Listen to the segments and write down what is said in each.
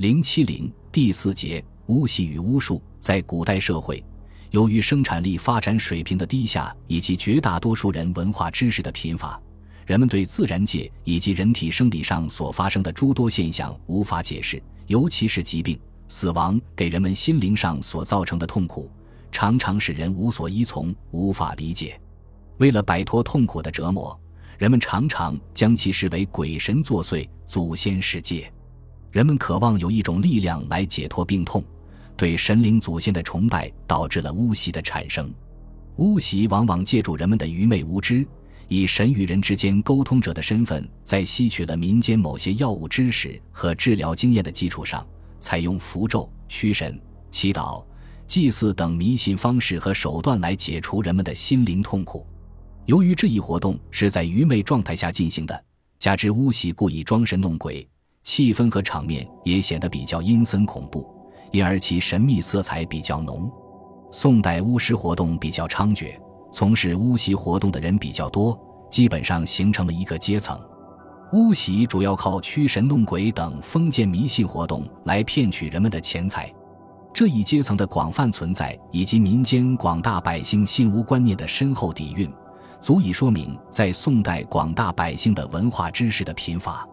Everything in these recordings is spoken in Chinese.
零七零第四节巫习与巫术在古代社会，由于生产力发展水平的低下，以及绝大多数人文化知识的贫乏，人们对自然界以及人体生理上所发生的诸多现象无法解释，尤其是疾病、死亡给人们心灵上所造成的痛苦，常常使人无所依从，无法理解。为了摆脱痛苦的折磨，人们常常将其视为鬼神作祟、祖先世界。人们渴望有一种力量来解脱病痛，对神灵祖先的崇拜导致了巫习的产生。巫习往往借助人们的愚昧无知，以神与人之间沟通者的身份，在吸取了民间某些药物知识和治疗经验的基础上，采用符咒、驱神、祈祷、祭祀等迷信方式和手段来解除人们的心灵痛苦。由于这一活动是在愚昧状态下进行的，加之巫习故意装神弄鬼。气氛和场面也显得比较阴森恐怖，因而其神秘色彩比较浓。宋代巫师活动比较猖獗，从事巫习活动的人比较多，基本上形成了一个阶层。巫习主要靠驱神弄鬼等封建迷信活动来骗取人们的钱财。这一阶层的广泛存在，以及民间广大百姓信巫观念的深厚底蕴，足以说明在宋代广大百姓的文化知识的贫乏。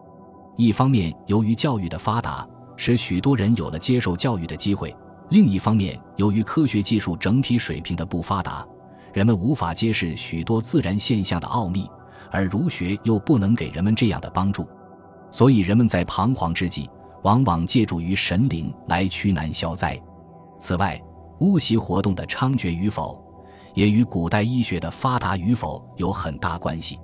一方面，由于教育的发达，使许多人有了接受教育的机会；另一方面，由于科学技术整体水平的不发达，人们无法揭示许多自然现象的奥秘，而儒学又不能给人们这样的帮助，所以人们在彷徨之际，往往借助于神灵来驱难消灾。此外，巫习活动的猖獗与否，也与古代医学的发达与否有很大关系。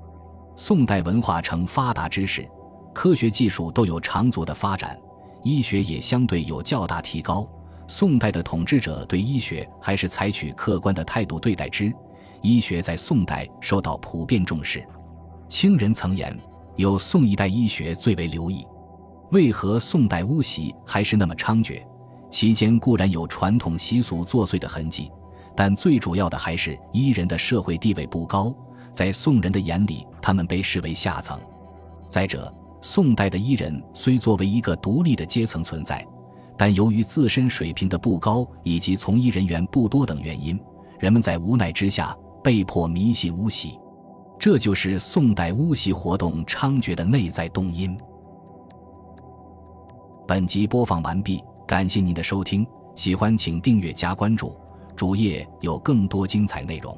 宋代文化呈发达之势。科学技术都有长足的发展，医学也相对有较大提高。宋代的统治者对医学还是采取客观的态度对待之，医学在宋代受到普遍重视。清人曾言：“有宋一代医学最为留意。”为何宋代巫习还是那么猖獗？其间固然有传统习俗作祟的痕迹，但最主要的还是医人的社会地位不高，在宋人的眼里，他们被视为下层。再者，宋代的医人虽作为一个独立的阶层存在，但由于自身水平的不高以及从医人员不多等原因，人们在无奈之下被迫迷信巫习，这就是宋代巫习活动猖獗的内在动因。本集播放完毕，感谢您的收听，喜欢请订阅加关注，主页有更多精彩内容。